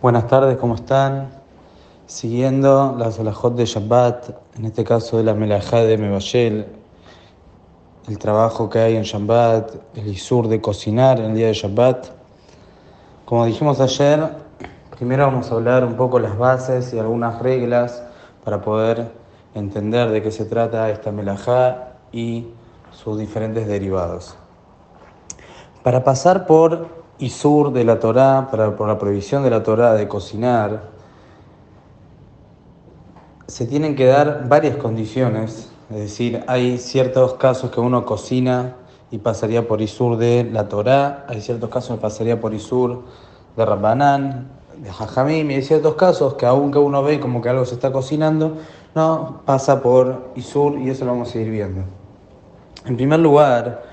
Buenas tardes, ¿cómo están? Siguiendo la Solajot de Shabbat, en este caso de la Melajá de Mebashel, el trabajo que hay en Shabbat, el Isur de cocinar en el día de Shabbat. Como dijimos ayer, primero vamos a hablar un poco las bases y algunas reglas para poder entender de qué se trata esta Melajá y sus diferentes derivados. Para pasar por Isur de la Torá, para, por la prohibición de la Torá de cocinar, se tienen que dar varias condiciones, es decir, hay ciertos casos que uno cocina y pasaría por Isur de la Torá, hay ciertos casos que pasaría por Isur de Rabbanán, de Jajamim, y hay ciertos casos que aunque uno ve como que algo se está cocinando, no pasa por Isur y eso lo vamos a ir viendo. En primer lugar,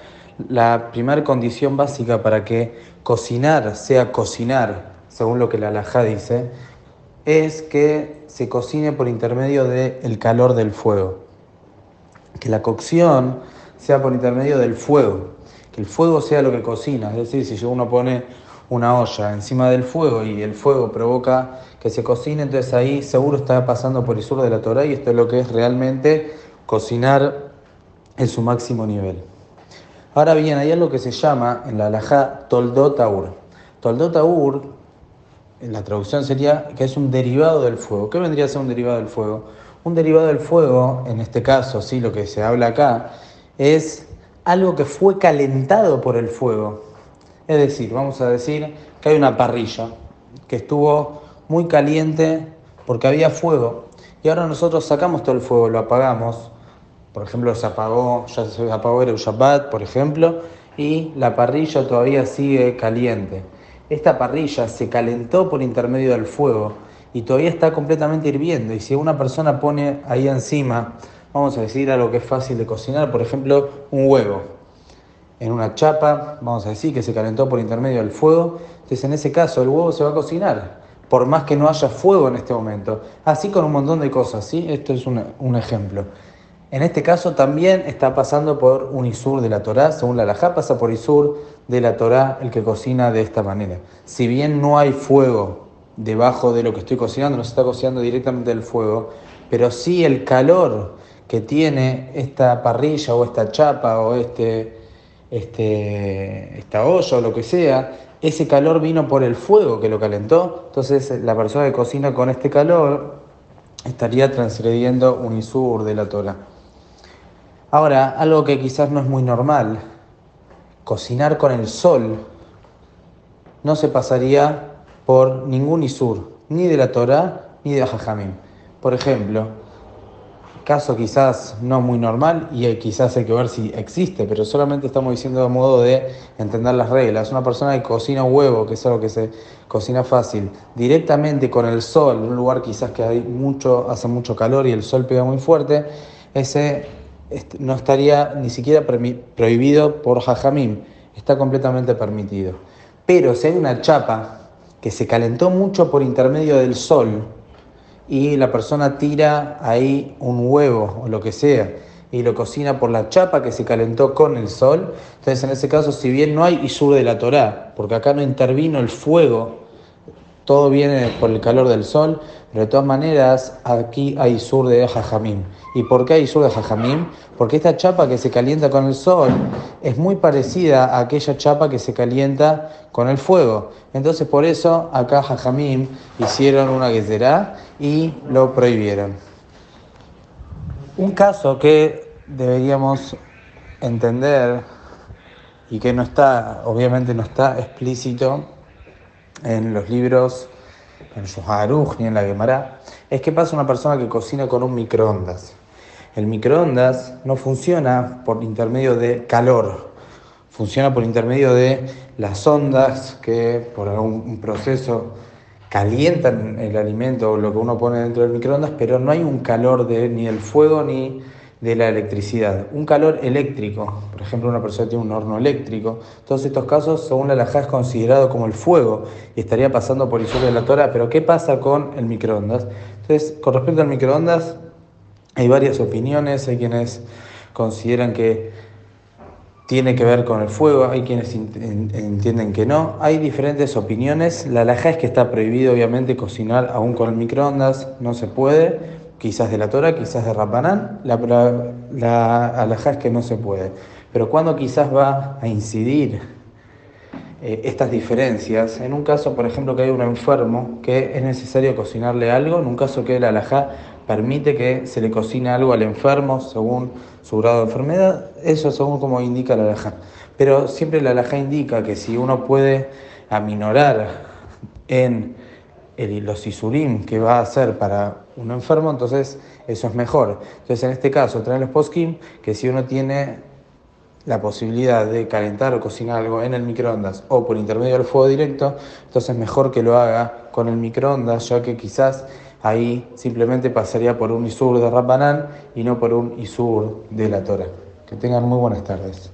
la primera condición básica para que cocinar sea cocinar, según lo que la alajá dice, es que se cocine por intermedio del calor del fuego. Que la cocción sea por intermedio del fuego. Que el fuego sea lo que cocina. Es decir, si uno pone una olla encima del fuego y el fuego provoca que se cocine, entonces ahí seguro está pasando por el sur de la Torah y esto es lo que es realmente cocinar en su máximo nivel. Ahora bien, hay algo que se llama en la alajá toldot aur. Toldot aur, en la traducción sería que es un derivado del fuego. ¿Qué vendría a ser un derivado del fuego? Un derivado del fuego, en este caso, sí, lo que se habla acá, es algo que fue calentado por el fuego. Es decir, vamos a decir que hay una parrilla que estuvo muy caliente porque había fuego y ahora nosotros sacamos todo el fuego, lo apagamos por ejemplo, se apagó, ya se apagó el Shabbat, por ejemplo, y la parrilla todavía sigue caliente. Esta parrilla se calentó por intermedio del fuego y todavía está completamente hirviendo. Y si una persona pone ahí encima, vamos a decir algo que es fácil de cocinar, por ejemplo, un huevo en una chapa, vamos a decir que se calentó por intermedio del fuego, entonces en ese caso el huevo se va a cocinar, por más que no haya fuego en este momento. Así con un montón de cosas, ¿sí? Esto es un ejemplo. En este caso también está pasando por un Isur de la Torá, según la Alajá pasa por Isur de la Torá el que cocina de esta manera. Si bien no hay fuego debajo de lo que estoy cocinando, no se está cocinando directamente del fuego, pero sí el calor que tiene esta parrilla o esta chapa o este, este, esta olla o lo que sea, ese calor vino por el fuego que lo calentó, entonces la persona que cocina con este calor estaría transgrediendo un Isur de la Torah. Ahora, algo que quizás no es muy normal, cocinar con el sol no se pasaría por ningún isur, ni de la Torah ni de Jajamim. Por ejemplo, caso quizás no muy normal y quizás hay que ver si existe, pero solamente estamos diciendo de modo de entender las reglas. Una persona que cocina huevo, que es algo que se cocina fácil, directamente con el sol, en un lugar quizás que hay mucho, hace mucho calor y el sol pega muy fuerte, ese no estaría ni siquiera prohibido por Jajamim, está completamente permitido. Pero si hay una chapa que se calentó mucho por intermedio del sol y la persona tira ahí un huevo o lo que sea y lo cocina por la chapa que se calentó con el sol, entonces en ese caso si bien no hay isur de la Torá, porque acá no intervino el fuego, todo viene por el calor del sol, pero de todas maneras aquí hay sur de Jajamim. ¿Y por qué hay sur de Jajamim? Porque esta chapa que se calienta con el sol es muy parecida a aquella chapa que se calienta con el fuego. Entonces por eso acá Jajamim hicieron una será y lo prohibieron. Un caso que deberíamos entender y que no está, obviamente no está explícito en los libros, en el ni en la Gemara, es que pasa una persona que cocina con un microondas. El microondas no funciona por intermedio de calor, funciona por intermedio de las ondas que por algún proceso calientan el alimento o lo que uno pone dentro del microondas, pero no hay un calor de ni el fuego ni de la electricidad. Un calor eléctrico, por ejemplo, una persona tiene un horno eléctrico. Todos estos casos, según la alajá, es considerado como el fuego y estaría pasando por el sur de la Torah. Pero, ¿qué pasa con el microondas? Entonces, con respecto al microondas, hay varias opiniones. Hay quienes consideran que tiene que ver con el fuego, hay quienes entienden que no, hay diferentes opiniones, la alhaja es que está prohibido obviamente cocinar aún con el microondas, no se puede, quizás de la Torah, quizás de Rapanán, la, la, es que no se puede, pero cuando quizás va a incidir eh, estas diferencias, en un caso por ejemplo que hay un enfermo que es necesario cocinarle algo, en un caso que la alhaja permite que se le cocine algo al enfermo según su grado de enfermedad, eso según como indica la alhaja. Pero siempre la alhaja indica que si uno puede aminorar en los isurim que va a hacer para un enfermo, entonces eso es mejor. Entonces en este caso traen los poskim que si uno tiene la posibilidad de calentar o cocinar algo en el microondas o por intermedio del fuego directo, entonces mejor que lo haga con el microondas, ya que quizás ahí simplemente pasaría por un isur de Rabbanán y no por un isur de la Torah. Que tengan muy buenas tardes.